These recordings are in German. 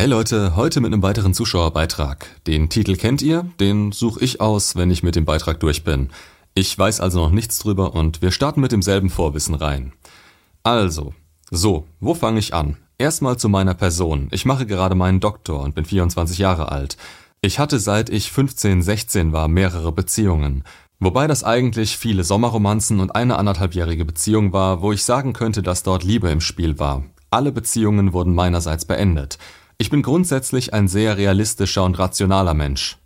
Hey Leute, heute mit einem weiteren Zuschauerbeitrag. Den Titel kennt ihr, den suche ich aus, wenn ich mit dem Beitrag durch bin. Ich weiß also noch nichts drüber und wir starten mit demselben Vorwissen rein. Also, so, wo fange ich an? Erstmal zu meiner Person. Ich mache gerade meinen Doktor und bin 24 Jahre alt. Ich hatte seit ich 15, 16 war mehrere Beziehungen. Wobei das eigentlich viele Sommerromanzen und eine anderthalbjährige Beziehung war, wo ich sagen könnte, dass dort Liebe im Spiel war. Alle Beziehungen wurden meinerseits beendet. Ich bin grundsätzlich ein sehr realistischer und rationaler Mensch.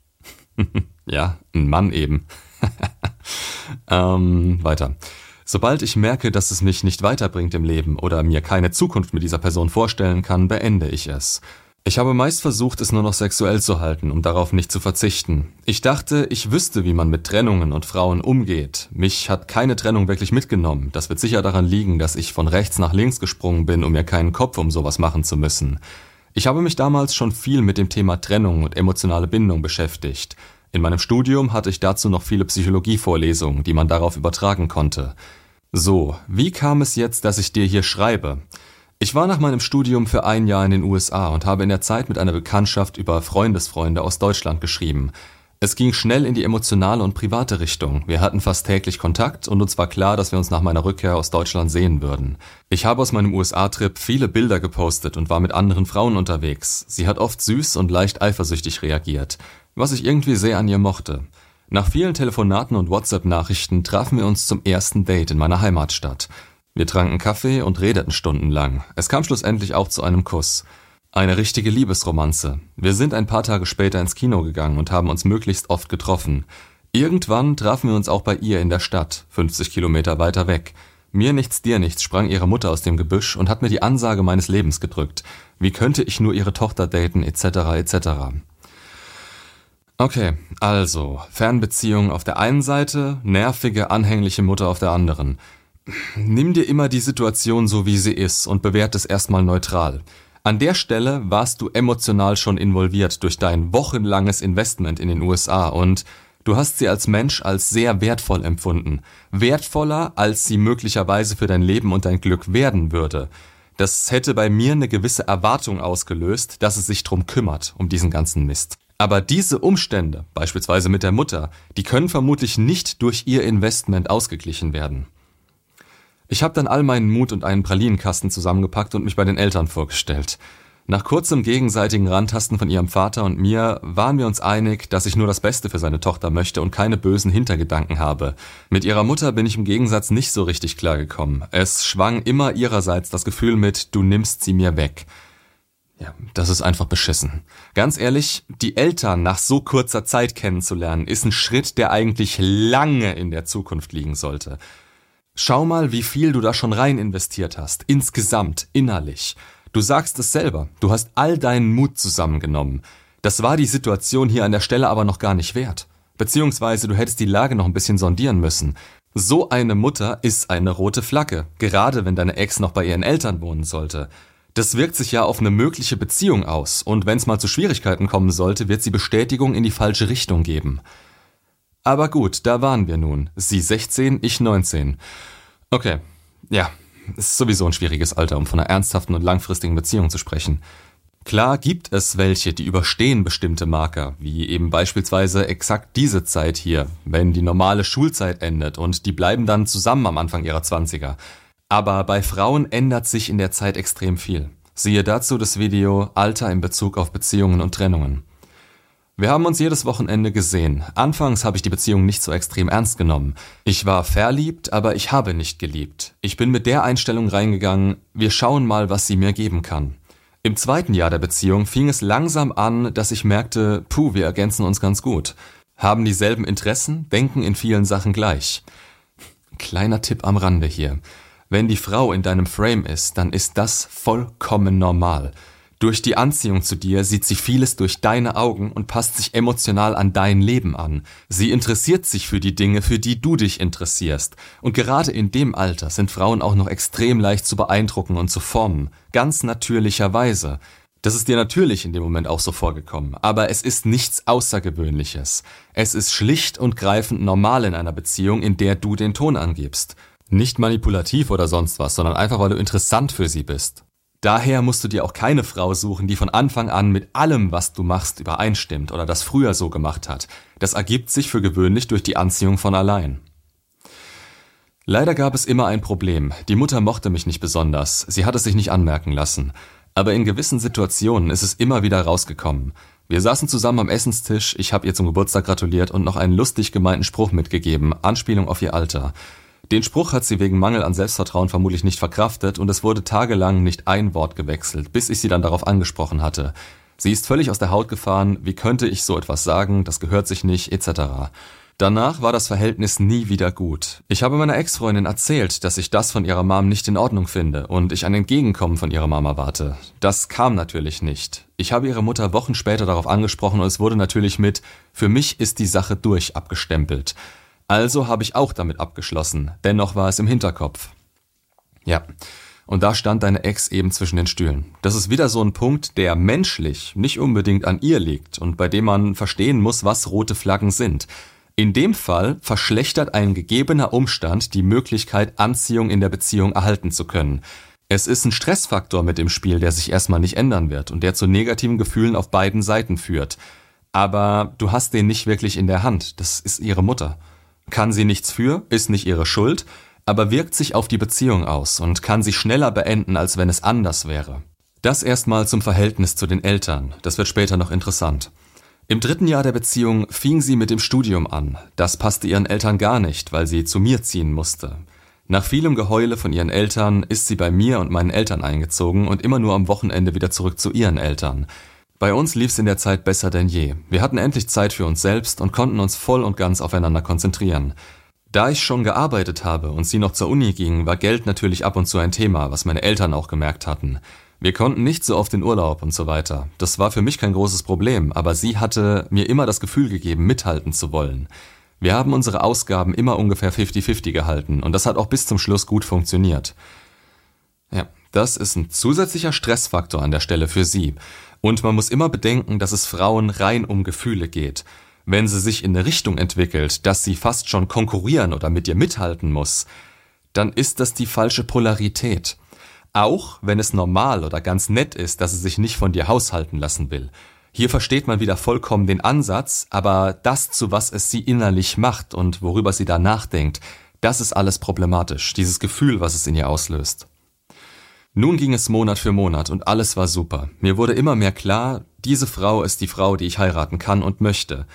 ja, ein Mann eben. ähm, weiter. Sobald ich merke, dass es mich nicht weiterbringt im Leben oder mir keine Zukunft mit dieser Person vorstellen kann, beende ich es. Ich habe meist versucht, es nur noch sexuell zu halten, um darauf nicht zu verzichten. Ich dachte, ich wüsste, wie man mit Trennungen und Frauen umgeht. Mich hat keine Trennung wirklich mitgenommen. Das wird sicher daran liegen, dass ich von rechts nach links gesprungen bin, um mir keinen Kopf um sowas machen zu müssen. Ich habe mich damals schon viel mit dem Thema Trennung und emotionale Bindung beschäftigt. In meinem Studium hatte ich dazu noch viele Psychologievorlesungen, die man darauf übertragen konnte. So, wie kam es jetzt, dass ich dir hier schreibe? Ich war nach meinem Studium für ein Jahr in den USA und habe in der Zeit mit einer Bekanntschaft über Freundesfreunde aus Deutschland geschrieben. Es ging schnell in die emotionale und private Richtung. Wir hatten fast täglich Kontakt und uns war klar, dass wir uns nach meiner Rückkehr aus Deutschland sehen würden. Ich habe aus meinem USA-Trip viele Bilder gepostet und war mit anderen Frauen unterwegs. Sie hat oft süß und leicht eifersüchtig reagiert, was ich irgendwie sehr an ihr mochte. Nach vielen Telefonaten und WhatsApp-Nachrichten trafen wir uns zum ersten Date in meiner Heimatstadt. Wir tranken Kaffee und redeten stundenlang. Es kam schlussendlich auch zu einem Kuss. Eine richtige Liebesromanze. Wir sind ein paar Tage später ins Kino gegangen und haben uns möglichst oft getroffen. Irgendwann trafen wir uns auch bei ihr in der Stadt, 50 Kilometer weiter weg. Mir nichts, dir nichts sprang ihre Mutter aus dem Gebüsch und hat mir die Ansage meines Lebens gedrückt. Wie könnte ich nur ihre Tochter daten, etc., etc. Okay, also, Fernbeziehung auf der einen Seite, nervige, anhängliche Mutter auf der anderen. Nimm dir immer die Situation so, wie sie ist und bewert es erstmal neutral. An der Stelle warst du emotional schon involviert durch dein wochenlanges Investment in den USA und du hast sie als Mensch als sehr wertvoll empfunden. Wertvoller, als sie möglicherweise für dein Leben und dein Glück werden würde. Das hätte bei mir eine gewisse Erwartung ausgelöst, dass es sich drum kümmert, um diesen ganzen Mist. Aber diese Umstände, beispielsweise mit der Mutter, die können vermutlich nicht durch ihr Investment ausgeglichen werden. Ich habe dann all meinen Mut und einen Pralinenkasten zusammengepackt und mich bei den Eltern vorgestellt. Nach kurzem gegenseitigen Randtasten von ihrem Vater und mir waren wir uns einig, dass ich nur das Beste für seine Tochter möchte und keine bösen Hintergedanken habe. Mit ihrer Mutter bin ich im Gegensatz nicht so richtig klargekommen. Es schwang immer ihrerseits das Gefühl mit, du nimmst sie mir weg. Ja, das ist einfach beschissen. Ganz ehrlich, die Eltern nach so kurzer Zeit kennenzulernen, ist ein Schritt, der eigentlich lange in der Zukunft liegen sollte. Schau mal, wie viel du da schon rein investiert hast, insgesamt, innerlich. Du sagst es selber, du hast all deinen Mut zusammengenommen. Das war die Situation hier an der Stelle aber noch gar nicht wert. Beziehungsweise du hättest die Lage noch ein bisschen sondieren müssen. So eine Mutter ist eine rote Flagge, gerade wenn deine Ex noch bei ihren Eltern wohnen sollte. Das wirkt sich ja auf eine mögliche Beziehung aus, und wenn es mal zu Schwierigkeiten kommen sollte, wird sie Bestätigung in die falsche Richtung geben. Aber gut, da waren wir nun. Sie 16, ich 19. Okay, ja, ist sowieso ein schwieriges Alter, um von einer ernsthaften und langfristigen Beziehung zu sprechen. Klar gibt es welche, die überstehen bestimmte Marker, wie eben beispielsweise exakt diese Zeit hier, wenn die normale Schulzeit endet und die bleiben dann zusammen am Anfang ihrer Zwanziger. Aber bei Frauen ändert sich in der Zeit extrem viel. Siehe dazu das Video Alter in Bezug auf Beziehungen und Trennungen. Wir haben uns jedes Wochenende gesehen. Anfangs habe ich die Beziehung nicht so extrem ernst genommen. Ich war verliebt, aber ich habe nicht geliebt. Ich bin mit der Einstellung reingegangen, wir schauen mal, was sie mir geben kann. Im zweiten Jahr der Beziehung fing es langsam an, dass ich merkte, puh, wir ergänzen uns ganz gut. Haben dieselben Interessen, denken in vielen Sachen gleich. Kleiner Tipp am Rande hier. Wenn die Frau in deinem Frame ist, dann ist das vollkommen normal. Durch die Anziehung zu dir sieht sie vieles durch deine Augen und passt sich emotional an dein Leben an. Sie interessiert sich für die Dinge, für die du dich interessierst. Und gerade in dem Alter sind Frauen auch noch extrem leicht zu beeindrucken und zu formen. Ganz natürlicherweise. Das ist dir natürlich in dem Moment auch so vorgekommen, aber es ist nichts Außergewöhnliches. Es ist schlicht und greifend normal in einer Beziehung, in der du den Ton angibst. Nicht manipulativ oder sonst was, sondern einfach weil du interessant für sie bist. Daher musst du dir auch keine Frau suchen, die von Anfang an mit allem, was du machst, übereinstimmt oder das früher so gemacht hat. Das ergibt sich für gewöhnlich durch die Anziehung von allein. Leider gab es immer ein Problem. Die Mutter mochte mich nicht besonders, sie hat es sich nicht anmerken lassen. Aber in gewissen Situationen ist es immer wieder rausgekommen. Wir saßen zusammen am Essenstisch, ich habe ihr zum Geburtstag gratuliert und noch einen lustig gemeinten Spruch mitgegeben, Anspielung auf ihr Alter. Den Spruch hat sie wegen Mangel an Selbstvertrauen vermutlich nicht verkraftet und es wurde tagelang nicht ein Wort gewechselt, bis ich sie dann darauf angesprochen hatte. Sie ist völlig aus der Haut gefahren, wie könnte ich so etwas sagen, das gehört sich nicht, etc. Danach war das Verhältnis nie wieder gut. Ich habe meiner Ex-Freundin erzählt, dass ich das von ihrer Mom nicht in Ordnung finde und ich ein Entgegenkommen von ihrer Mama warte. Das kam natürlich nicht. Ich habe ihre Mutter Wochen später darauf angesprochen und es wurde natürlich mit Für mich ist die Sache durch abgestempelt. Also habe ich auch damit abgeschlossen, dennoch war es im Hinterkopf. Ja, und da stand deine Ex eben zwischen den Stühlen. Das ist wieder so ein Punkt, der menschlich nicht unbedingt an ihr liegt und bei dem man verstehen muss, was rote Flaggen sind. In dem Fall verschlechtert ein gegebener Umstand die Möglichkeit, Anziehung in der Beziehung erhalten zu können. Es ist ein Stressfaktor mit dem Spiel, der sich erstmal nicht ändern wird und der zu negativen Gefühlen auf beiden Seiten führt. Aber du hast den nicht wirklich in der Hand. Das ist ihre Mutter. Kann sie nichts für, ist nicht ihre Schuld, aber wirkt sich auf die Beziehung aus und kann sie schneller beenden, als wenn es anders wäre. Das erstmal zum Verhältnis zu den Eltern, das wird später noch interessant. Im dritten Jahr der Beziehung fing sie mit dem Studium an. Das passte ihren Eltern gar nicht, weil sie zu mir ziehen musste. Nach vielem Geheule von ihren Eltern ist sie bei mir und meinen Eltern eingezogen und immer nur am Wochenende wieder zurück zu ihren Eltern. Bei uns lief's in der Zeit besser denn je. Wir hatten endlich Zeit für uns selbst und konnten uns voll und ganz aufeinander konzentrieren. Da ich schon gearbeitet habe und sie noch zur Uni ging, war Geld natürlich ab und zu ein Thema, was meine Eltern auch gemerkt hatten. Wir konnten nicht so oft in Urlaub und so weiter. Das war für mich kein großes Problem, aber sie hatte mir immer das Gefühl gegeben, mithalten zu wollen. Wir haben unsere Ausgaben immer ungefähr 50-50 gehalten und das hat auch bis zum Schluss gut funktioniert. Ja, das ist ein zusätzlicher Stressfaktor an der Stelle für sie. Und man muss immer bedenken, dass es Frauen rein um Gefühle geht. Wenn sie sich in eine Richtung entwickelt, dass sie fast schon konkurrieren oder mit ihr mithalten muss, dann ist das die falsche Polarität. Auch wenn es normal oder ganz nett ist, dass sie sich nicht von dir haushalten lassen will. Hier versteht man wieder vollkommen den Ansatz, aber das, zu was es sie innerlich macht und worüber sie da nachdenkt, das ist alles problematisch, dieses Gefühl, was es in ihr auslöst. Nun ging es Monat für Monat und alles war super. Mir wurde immer mehr klar, diese Frau ist die Frau, die ich heiraten kann und möchte.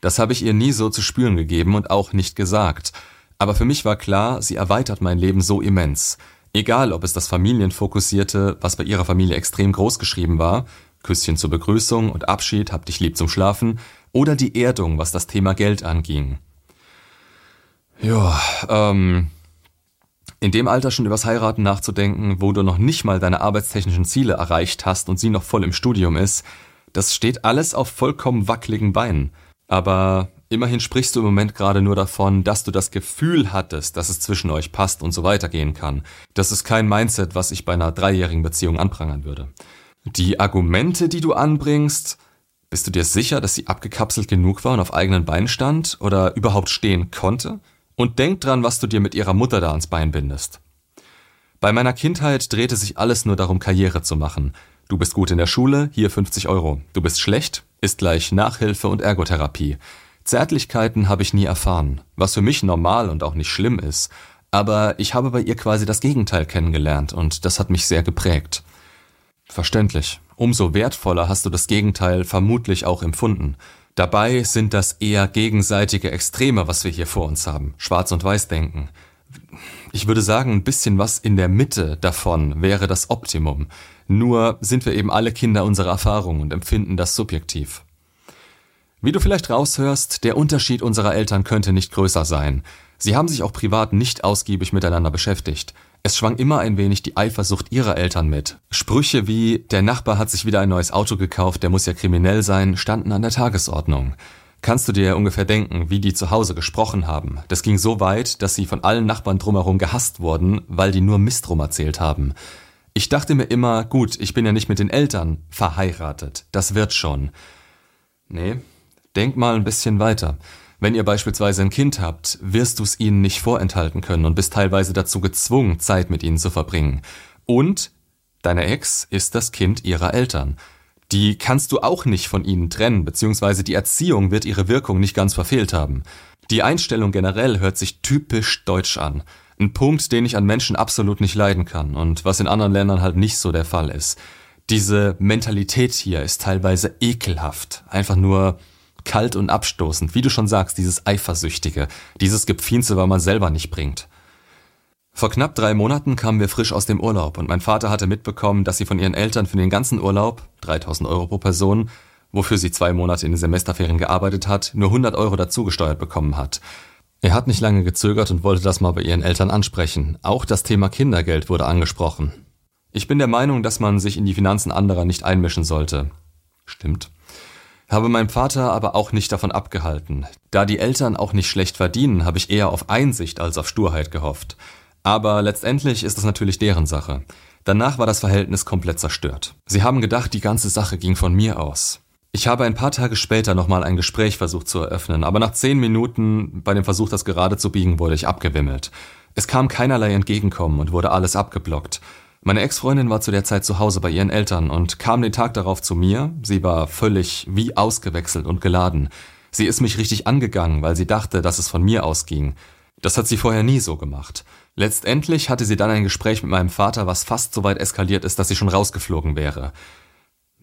Das habe ich ihr nie so zu spüren gegeben und auch nicht gesagt. Aber für mich war klar, sie erweitert mein Leben so immens. Egal, ob es das Familienfokussierte, was bei ihrer Familie extrem groß geschrieben war, Küsschen zur Begrüßung und Abschied, hab dich lieb zum Schlafen, oder die Erdung, was das Thema Geld anging. Ja, ähm, in dem Alter schon übers Heiraten nachzudenken, wo du noch nicht mal deine arbeitstechnischen Ziele erreicht hast und sie noch voll im Studium ist, das steht alles auf vollkommen wackeligen Beinen. Aber immerhin sprichst du im Moment gerade nur davon, dass du das Gefühl hattest, dass es zwischen euch passt und so weitergehen kann. Das ist kein Mindset, was ich bei einer dreijährigen Beziehung anprangern würde. Die Argumente, die du anbringst, bist du dir sicher, dass sie abgekapselt genug war und auf eigenen Beinen stand oder überhaupt stehen konnte? Und denk dran, was du dir mit ihrer Mutter da ans Bein bindest. Bei meiner Kindheit drehte sich alles nur darum, Karriere zu machen. Du bist gut in der Schule, hier 50 Euro. Du bist schlecht, ist gleich Nachhilfe und Ergotherapie. Zärtlichkeiten habe ich nie erfahren, was für mich normal und auch nicht schlimm ist. Aber ich habe bei ihr quasi das Gegenteil kennengelernt und das hat mich sehr geprägt. Verständlich. Umso wertvoller hast du das Gegenteil vermutlich auch empfunden. Dabei sind das eher gegenseitige Extreme, was wir hier vor uns haben. Schwarz- und Weiß-Denken. Ich würde sagen, ein bisschen was in der Mitte davon wäre das Optimum. Nur sind wir eben alle Kinder unserer Erfahrung und empfinden das subjektiv. Wie du vielleicht raushörst, der Unterschied unserer Eltern könnte nicht größer sein. Sie haben sich auch privat nicht ausgiebig miteinander beschäftigt. Es schwang immer ein wenig die Eifersucht ihrer Eltern mit. Sprüche wie der Nachbar hat sich wieder ein neues Auto gekauft, der muss ja kriminell sein, standen an der Tagesordnung. Kannst du dir ungefähr denken, wie die zu Hause gesprochen haben? Das ging so weit, dass sie von allen Nachbarn drumherum gehasst wurden, weil die nur Mist rum erzählt haben. Ich dachte mir immer, gut, ich bin ja nicht mit den Eltern verheiratet, das wird schon. Nee, denk mal ein bisschen weiter. Wenn ihr beispielsweise ein Kind habt, wirst du es ihnen nicht vorenthalten können und bist teilweise dazu gezwungen, Zeit mit ihnen zu verbringen. Und Deine Ex ist das Kind ihrer Eltern. Die kannst du auch nicht von ihnen trennen, beziehungsweise die Erziehung wird ihre Wirkung nicht ganz verfehlt haben. Die Einstellung generell hört sich typisch deutsch an. Ein Punkt, den ich an Menschen absolut nicht leiden kann und was in anderen Ländern halt nicht so der Fall ist. Diese Mentalität hier ist teilweise ekelhaft. Einfach nur kalt und abstoßend. Wie du schon sagst, dieses Eifersüchtige, dieses Gepfienste, weil man selber nicht bringt. Vor knapp drei Monaten kamen wir frisch aus dem Urlaub und mein Vater hatte mitbekommen, dass sie von ihren Eltern für den ganzen Urlaub, 3000 Euro pro Person, wofür sie zwei Monate in den Semesterferien gearbeitet hat, nur 100 Euro dazugesteuert bekommen hat. Er hat nicht lange gezögert und wollte das mal bei ihren Eltern ansprechen. Auch das Thema Kindergeld wurde angesprochen. Ich bin der Meinung, dass man sich in die Finanzen anderer nicht einmischen sollte. Stimmt. Habe meinen Vater aber auch nicht davon abgehalten. Da die Eltern auch nicht schlecht verdienen, habe ich eher auf Einsicht als auf Sturheit gehofft. Aber letztendlich ist es natürlich deren Sache. Danach war das Verhältnis komplett zerstört. Sie haben gedacht, die ganze Sache ging von mir aus. Ich habe ein paar Tage später nochmal ein Gespräch versucht zu eröffnen, aber nach zehn Minuten bei dem Versuch, das gerade zu biegen, wurde ich abgewimmelt. Es kam keinerlei Entgegenkommen und wurde alles abgeblockt. Meine Ex-Freundin war zu der Zeit zu Hause bei ihren Eltern und kam den Tag darauf zu mir. Sie war völlig wie ausgewechselt und geladen. Sie ist mich richtig angegangen, weil sie dachte, dass es von mir ausging. Das hat sie vorher nie so gemacht. Letztendlich hatte sie dann ein Gespräch mit meinem Vater, was fast so weit eskaliert ist, dass sie schon rausgeflogen wäre.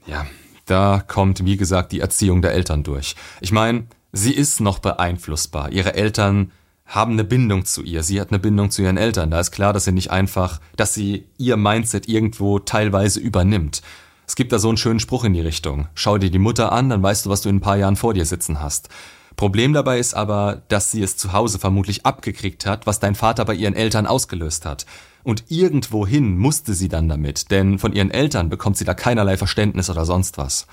Ja, da kommt, wie gesagt, die Erziehung der Eltern durch. Ich meine, sie ist noch beeinflussbar. Ihre Eltern haben eine Bindung zu ihr. Sie hat eine Bindung zu ihren Eltern. Da ist klar, dass sie nicht einfach, dass sie ihr Mindset irgendwo teilweise übernimmt. Es gibt da so einen schönen Spruch in die Richtung. Schau dir die Mutter an, dann weißt du, was du in ein paar Jahren vor dir sitzen hast. Problem dabei ist aber, dass sie es zu Hause vermutlich abgekriegt hat, was dein Vater bei ihren Eltern ausgelöst hat. Und irgendwohin musste sie dann damit, denn von ihren Eltern bekommt sie da keinerlei Verständnis oder sonst was.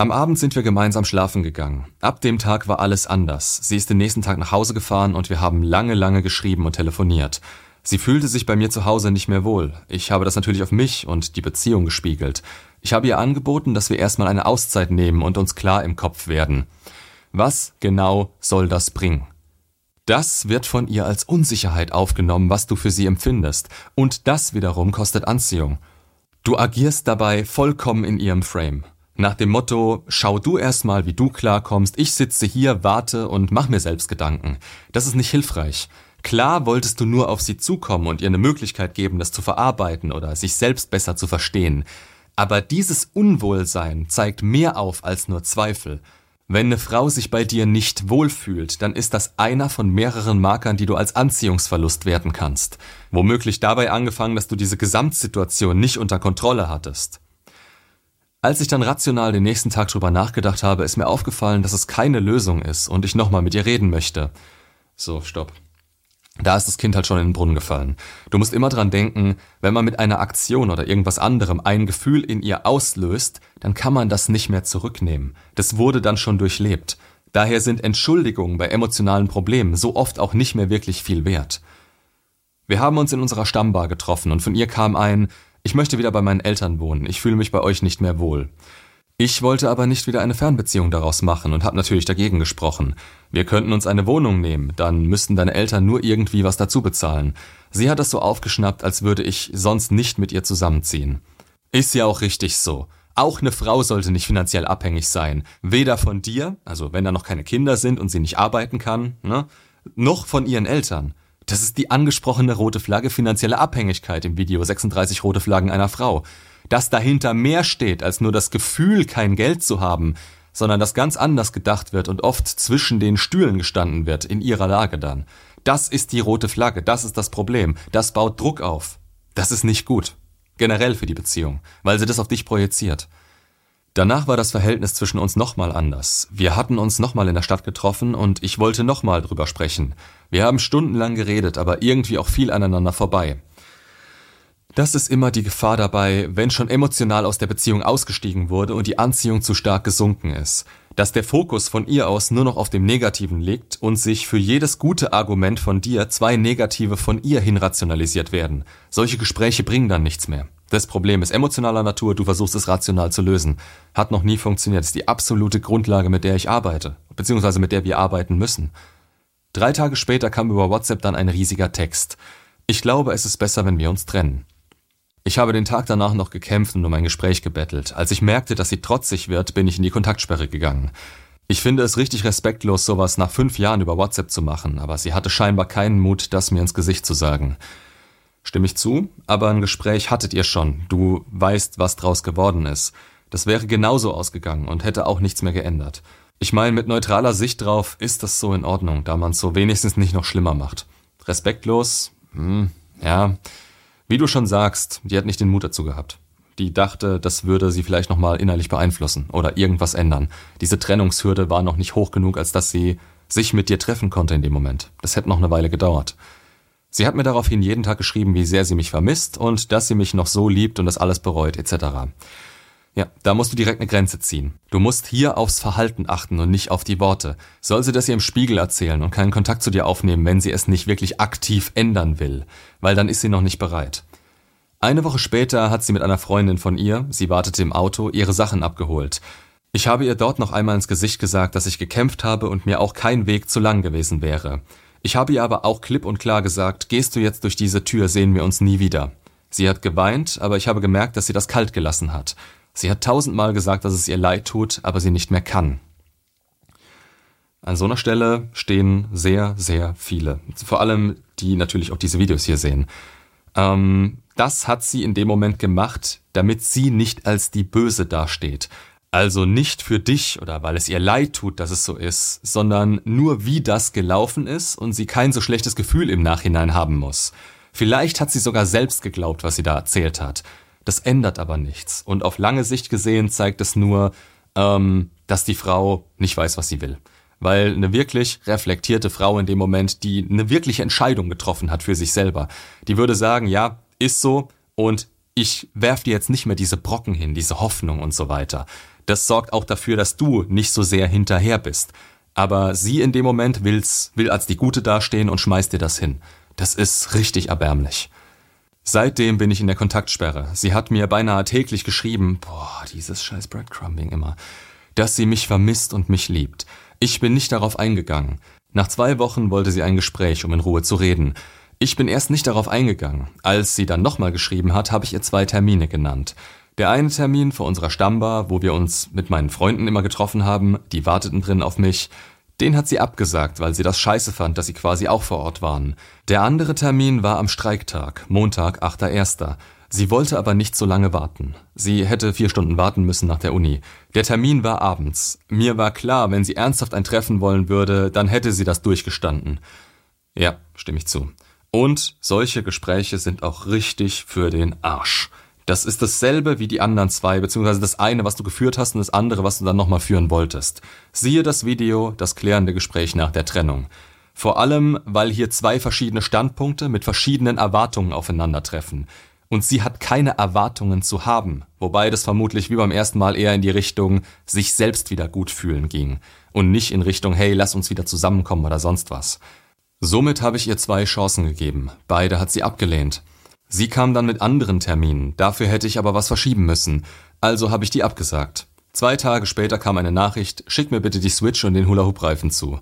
Am Abend sind wir gemeinsam schlafen gegangen. Ab dem Tag war alles anders. Sie ist den nächsten Tag nach Hause gefahren und wir haben lange, lange geschrieben und telefoniert. Sie fühlte sich bei mir zu Hause nicht mehr wohl. Ich habe das natürlich auf mich und die Beziehung gespiegelt. Ich habe ihr angeboten, dass wir erstmal eine Auszeit nehmen und uns klar im Kopf werden. Was genau soll das bringen? Das wird von ihr als Unsicherheit aufgenommen, was du für sie empfindest, und das wiederum kostet Anziehung. Du agierst dabei vollkommen in ihrem Frame. Nach dem Motto, schau du erstmal, wie du klarkommst, ich sitze hier, warte und mach mir selbst Gedanken. Das ist nicht hilfreich. Klar wolltest du nur auf sie zukommen und ihr eine Möglichkeit geben, das zu verarbeiten oder sich selbst besser zu verstehen. Aber dieses Unwohlsein zeigt mehr auf als nur Zweifel. Wenn eine Frau sich bei dir nicht wohlfühlt, dann ist das einer von mehreren Markern, die du als Anziehungsverlust werten kannst. Womöglich dabei angefangen, dass du diese Gesamtsituation nicht unter Kontrolle hattest. Als ich dann rational den nächsten Tag drüber nachgedacht habe, ist mir aufgefallen, dass es keine Lösung ist und ich nochmal mit ihr reden möchte. So, stopp. Da ist das Kind halt schon in den Brunnen gefallen. Du musst immer dran denken, wenn man mit einer Aktion oder irgendwas anderem ein Gefühl in ihr auslöst, dann kann man das nicht mehr zurücknehmen. Das wurde dann schon durchlebt. Daher sind Entschuldigungen bei emotionalen Problemen so oft auch nicht mehr wirklich viel wert. Wir haben uns in unserer Stammbar getroffen und von ihr kam ein, ich möchte wieder bei meinen Eltern wohnen, ich fühle mich bei euch nicht mehr wohl. Ich wollte aber nicht wieder eine Fernbeziehung daraus machen und habe natürlich dagegen gesprochen. Wir könnten uns eine Wohnung nehmen, dann müssten deine Eltern nur irgendwie was dazu bezahlen. Sie hat das so aufgeschnappt, als würde ich sonst nicht mit ihr zusammenziehen. Ist ja auch richtig so. Auch eine Frau sollte nicht finanziell abhängig sein. Weder von dir, also wenn da noch keine Kinder sind und sie nicht arbeiten kann, ne, noch von ihren Eltern. Das ist die angesprochene rote Flagge finanzielle Abhängigkeit im Video 36 rote Flaggen einer Frau dass dahinter mehr steht als nur das Gefühl, kein Geld zu haben, sondern dass ganz anders gedacht wird und oft zwischen den Stühlen gestanden wird, in ihrer Lage dann. Das ist die rote Flagge, das ist das Problem, das baut Druck auf. Das ist nicht gut. Generell für die Beziehung, weil sie das auf dich projiziert. Danach war das Verhältnis zwischen uns nochmal anders. Wir hatten uns nochmal in der Stadt getroffen und ich wollte nochmal drüber sprechen. Wir haben stundenlang geredet, aber irgendwie auch viel aneinander vorbei. Das ist immer die Gefahr dabei, wenn schon emotional aus der Beziehung ausgestiegen wurde und die Anziehung zu stark gesunken ist, dass der Fokus von ihr aus nur noch auf dem Negativen liegt und sich für jedes gute Argument von dir zwei negative von ihr hin rationalisiert werden. Solche Gespräche bringen dann nichts mehr. Das Problem ist emotionaler Natur, du versuchst es rational zu lösen. Hat noch nie funktioniert, ist die absolute Grundlage, mit der ich arbeite, beziehungsweise mit der wir arbeiten müssen. Drei Tage später kam über WhatsApp dann ein riesiger Text. Ich glaube, es ist besser, wenn wir uns trennen. Ich habe den Tag danach noch gekämpft und um ein Gespräch gebettelt. Als ich merkte, dass sie trotzig wird, bin ich in die Kontaktsperre gegangen. Ich finde es richtig respektlos, sowas nach fünf Jahren über WhatsApp zu machen, aber sie hatte scheinbar keinen Mut, das mir ins Gesicht zu sagen. Stimme ich zu, aber ein Gespräch hattet ihr schon. Du weißt, was draus geworden ist. Das wäre genauso ausgegangen und hätte auch nichts mehr geändert. Ich meine, mit neutraler Sicht drauf ist das so in Ordnung, da man es so wenigstens nicht noch schlimmer macht. Respektlos? Hm, ja. Wie du schon sagst, die hat nicht den Mut dazu gehabt. Die dachte, das würde sie vielleicht nochmal innerlich beeinflussen oder irgendwas ändern. Diese Trennungshürde war noch nicht hoch genug, als dass sie sich mit dir treffen konnte in dem Moment. Das hätte noch eine Weile gedauert. Sie hat mir daraufhin jeden Tag geschrieben, wie sehr sie mich vermisst und dass sie mich noch so liebt und das alles bereut, etc. Ja, da musst du direkt eine Grenze ziehen. Du musst hier aufs Verhalten achten und nicht auf die Worte. Soll sie das ihr im Spiegel erzählen und keinen Kontakt zu dir aufnehmen, wenn sie es nicht wirklich aktiv ändern will, weil dann ist sie noch nicht bereit. Eine Woche später hat sie mit einer Freundin von ihr, sie wartete im Auto, ihre Sachen abgeholt. Ich habe ihr dort noch einmal ins Gesicht gesagt, dass ich gekämpft habe und mir auch kein Weg zu lang gewesen wäre. Ich habe ihr aber auch klipp und klar gesagt, gehst du jetzt durch diese Tür, sehen wir uns nie wieder. Sie hat geweint, aber ich habe gemerkt, dass sie das kalt gelassen hat. Sie hat tausendmal gesagt, dass es ihr leid tut, aber sie nicht mehr kann. An so einer Stelle stehen sehr, sehr viele. Vor allem die natürlich auch diese Videos hier sehen. Ähm, das hat sie in dem Moment gemacht, damit sie nicht als die Böse dasteht. Also nicht für dich oder weil es ihr leid tut, dass es so ist, sondern nur wie das gelaufen ist und sie kein so schlechtes Gefühl im Nachhinein haben muss. Vielleicht hat sie sogar selbst geglaubt, was sie da erzählt hat. Das ändert aber nichts. Und auf lange Sicht gesehen zeigt es nur, ähm, dass die Frau nicht weiß, was sie will. Weil eine wirklich reflektierte Frau in dem Moment, die eine wirkliche Entscheidung getroffen hat für sich selber, die würde sagen, ja, ist so und ich werf dir jetzt nicht mehr diese Brocken hin, diese Hoffnung und so weiter. Das sorgt auch dafür, dass du nicht so sehr hinterher bist. Aber sie in dem Moment will's, will als die Gute dastehen und schmeißt dir das hin. Das ist richtig erbärmlich. Seitdem bin ich in der Kontaktsperre. Sie hat mir beinahe täglich geschrieben, boah, dieses scheiß Breadcrumbing immer, dass sie mich vermisst und mich liebt. Ich bin nicht darauf eingegangen. Nach zwei Wochen wollte sie ein Gespräch, um in Ruhe zu reden. Ich bin erst nicht darauf eingegangen. Als sie dann nochmal geschrieben hat, habe ich ihr zwei Termine genannt. Der eine Termin vor unserer Stammbar, wo wir uns mit meinen Freunden immer getroffen haben, die warteten drin auf mich. Den hat sie abgesagt, weil sie das scheiße fand, dass sie quasi auch vor Ort waren. Der andere Termin war am Streiktag, Montag, 8.1. Sie wollte aber nicht so lange warten. Sie hätte vier Stunden warten müssen nach der Uni. Der Termin war abends. Mir war klar, wenn sie ernsthaft ein Treffen wollen würde, dann hätte sie das durchgestanden. Ja, stimme ich zu. Und solche Gespräche sind auch richtig für den Arsch. Das ist dasselbe wie die anderen zwei, beziehungsweise das eine, was du geführt hast und das andere, was du dann nochmal führen wolltest. Siehe das Video, das klärende Gespräch nach der Trennung. Vor allem, weil hier zwei verschiedene Standpunkte mit verschiedenen Erwartungen aufeinandertreffen. Und sie hat keine Erwartungen zu haben, wobei das vermutlich wie beim ersten Mal eher in die Richtung sich selbst wieder gut fühlen ging und nicht in Richtung hey, lass uns wieder zusammenkommen oder sonst was. Somit habe ich ihr zwei Chancen gegeben, beide hat sie abgelehnt. Sie kam dann mit anderen Terminen, dafür hätte ich aber was verschieben müssen, also habe ich die abgesagt. Zwei Tage später kam eine Nachricht, schick mir bitte die Switch und den Hula-Hoop-Reifen zu.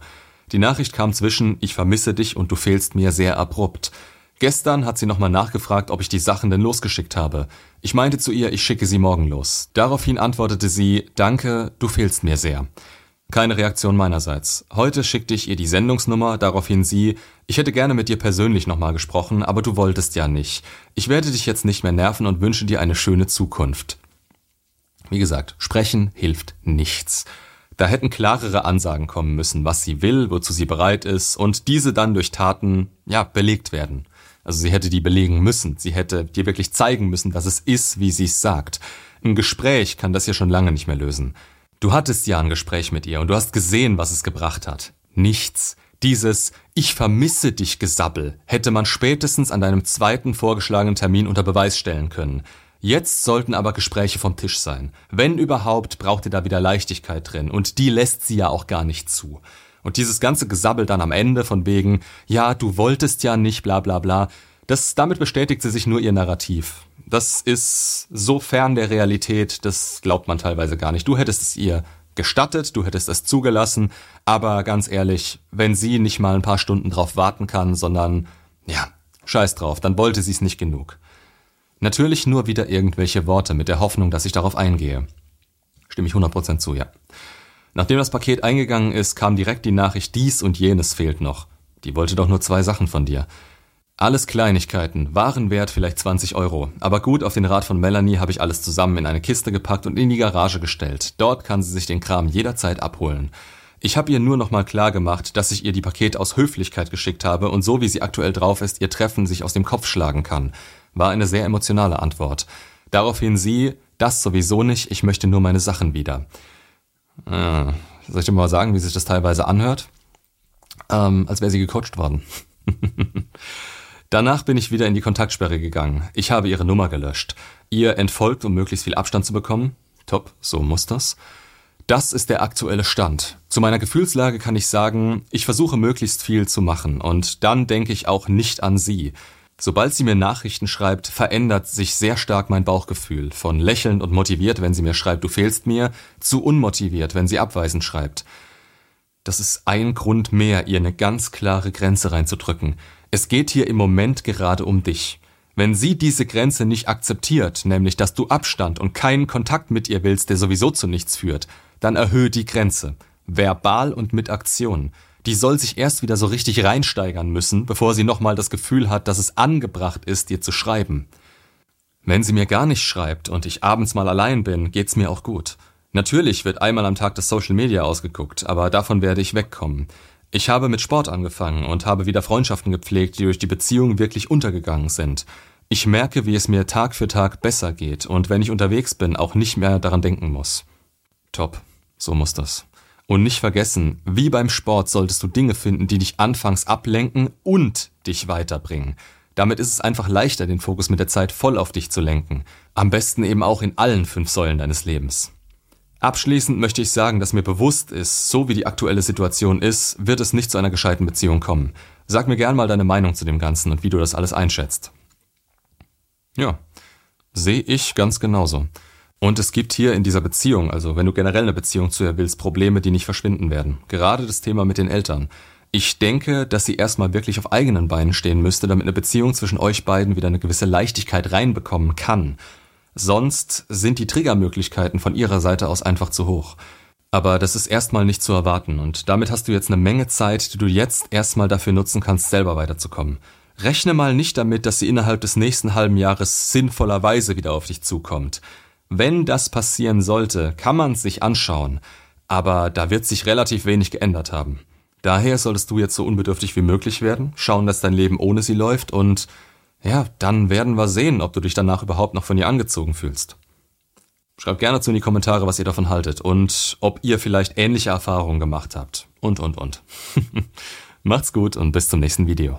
Die Nachricht kam zwischen, ich vermisse dich und du fehlst mir sehr abrupt. Gestern hat sie nochmal nachgefragt, ob ich die Sachen denn losgeschickt habe. Ich meinte zu ihr, ich schicke sie morgen los. Daraufhin antwortete sie, danke, du fehlst mir sehr. Keine Reaktion meinerseits. Heute schickte ich ihr die Sendungsnummer, daraufhin sie, ich hätte gerne mit dir persönlich nochmal gesprochen, aber du wolltest ja nicht. Ich werde dich jetzt nicht mehr nerven und wünsche dir eine schöne Zukunft. Wie gesagt, sprechen hilft nichts. Da hätten klarere Ansagen kommen müssen, was sie will, wozu sie bereit ist und diese dann durch Taten, ja, belegt werden. Also sie hätte die belegen müssen. Sie hätte dir wirklich zeigen müssen, dass es ist, wie sie es sagt. Ein Gespräch kann das ja schon lange nicht mehr lösen. Du hattest ja ein Gespräch mit ihr und du hast gesehen, was es gebracht hat. Nichts. Dieses Ich vermisse dich Gesabbel hätte man spätestens an deinem zweiten vorgeschlagenen Termin unter Beweis stellen können. Jetzt sollten aber Gespräche vom Tisch sein. Wenn überhaupt, braucht ihr da wieder Leichtigkeit drin und die lässt sie ja auch gar nicht zu. Und dieses ganze Gesabbel dann am Ende von wegen, ja, du wolltest ja nicht, bla bla bla, das, damit bestätigt sie sich nur ihr Narrativ. Das ist so fern der Realität, das glaubt man teilweise gar nicht. Du hättest es ihr gestattet, du hättest es zugelassen, aber ganz ehrlich, wenn sie nicht mal ein paar Stunden drauf warten kann, sondern, ja, scheiß drauf, dann wollte sie es nicht genug. Natürlich nur wieder irgendwelche Worte mit der Hoffnung, dass ich darauf eingehe. Stimme ich 100% zu, ja. Nachdem das Paket eingegangen ist, kam direkt die Nachricht, dies und jenes fehlt noch. Die wollte doch nur zwei Sachen von dir. Alles Kleinigkeiten, Warenwert vielleicht 20 Euro. Aber gut, auf den Rat von Melanie habe ich alles zusammen in eine Kiste gepackt und in die Garage gestellt. Dort kann sie sich den Kram jederzeit abholen. Ich habe ihr nur nochmal klar gemacht, dass ich ihr die Pakete aus Höflichkeit geschickt habe und so wie sie aktuell drauf ist, ihr Treffen sich aus dem Kopf schlagen kann. War eine sehr emotionale Antwort. Daraufhin sie, das sowieso nicht, ich möchte nur meine Sachen wieder. Äh, soll ich dir mal sagen, wie sich das teilweise anhört? Ähm, als wäre sie gecoacht worden. Danach bin ich wieder in die Kontaktsperre gegangen. Ich habe ihre Nummer gelöscht. Ihr entfolgt, um möglichst viel Abstand zu bekommen. Top, so muss das. Das ist der aktuelle Stand. Zu meiner Gefühlslage kann ich sagen, ich versuche möglichst viel zu machen und dann denke ich auch nicht an sie. Sobald sie mir Nachrichten schreibt, verändert sich sehr stark mein Bauchgefühl. Von lächelnd und motiviert, wenn sie mir schreibt, du fehlst mir, zu unmotiviert, wenn sie abweisend schreibt. Das ist ein Grund mehr, ihr eine ganz klare Grenze reinzudrücken. Es geht hier im Moment gerade um dich. Wenn sie diese Grenze nicht akzeptiert, nämlich dass du Abstand und keinen Kontakt mit ihr willst, der sowieso zu nichts führt, dann erhöhe die Grenze. Verbal und mit Aktion. Die soll sich erst wieder so richtig reinsteigern müssen, bevor sie nochmal das Gefühl hat, dass es angebracht ist, dir zu schreiben. Wenn sie mir gar nicht schreibt und ich abends mal allein bin, geht's mir auch gut. Natürlich wird einmal am Tag das Social Media ausgeguckt, aber davon werde ich wegkommen. Ich habe mit Sport angefangen und habe wieder Freundschaften gepflegt, die durch die Beziehung wirklich untergegangen sind. Ich merke, wie es mir Tag für Tag besser geht und wenn ich unterwegs bin, auch nicht mehr daran denken muss. Top. So muss das. Und nicht vergessen, wie beim Sport solltest du Dinge finden, die dich anfangs ablenken und dich weiterbringen. Damit ist es einfach leichter, den Fokus mit der Zeit voll auf dich zu lenken. Am besten eben auch in allen fünf Säulen deines Lebens. Abschließend möchte ich sagen, dass mir bewusst ist, so wie die aktuelle Situation ist, wird es nicht zu einer gescheiten Beziehung kommen. Sag mir gern mal deine Meinung zu dem Ganzen und wie du das alles einschätzt. Ja, sehe ich ganz genauso. Und es gibt hier in dieser Beziehung, also wenn du generell eine Beziehung zu ihr willst, Probleme, die nicht verschwinden werden. Gerade das Thema mit den Eltern. Ich denke, dass sie erstmal wirklich auf eigenen Beinen stehen müsste, damit eine Beziehung zwischen euch beiden wieder eine gewisse Leichtigkeit reinbekommen kann. Sonst sind die Triggermöglichkeiten von ihrer Seite aus einfach zu hoch. Aber das ist erstmal nicht zu erwarten und damit hast du jetzt eine Menge Zeit, die du jetzt erstmal dafür nutzen kannst, selber weiterzukommen. Rechne mal nicht damit, dass sie innerhalb des nächsten halben Jahres sinnvollerweise wieder auf dich zukommt. Wenn das passieren sollte, kann man es sich anschauen, aber da wird sich relativ wenig geändert haben. Daher solltest du jetzt so unbedürftig wie möglich werden, schauen, dass dein Leben ohne sie läuft und ja, dann werden wir sehen, ob du dich danach überhaupt noch von ihr angezogen fühlst. Schreibt gerne zu in die Kommentare, was ihr davon haltet und ob ihr vielleicht ähnliche Erfahrungen gemacht habt. Und, und, und. Macht's gut und bis zum nächsten Video.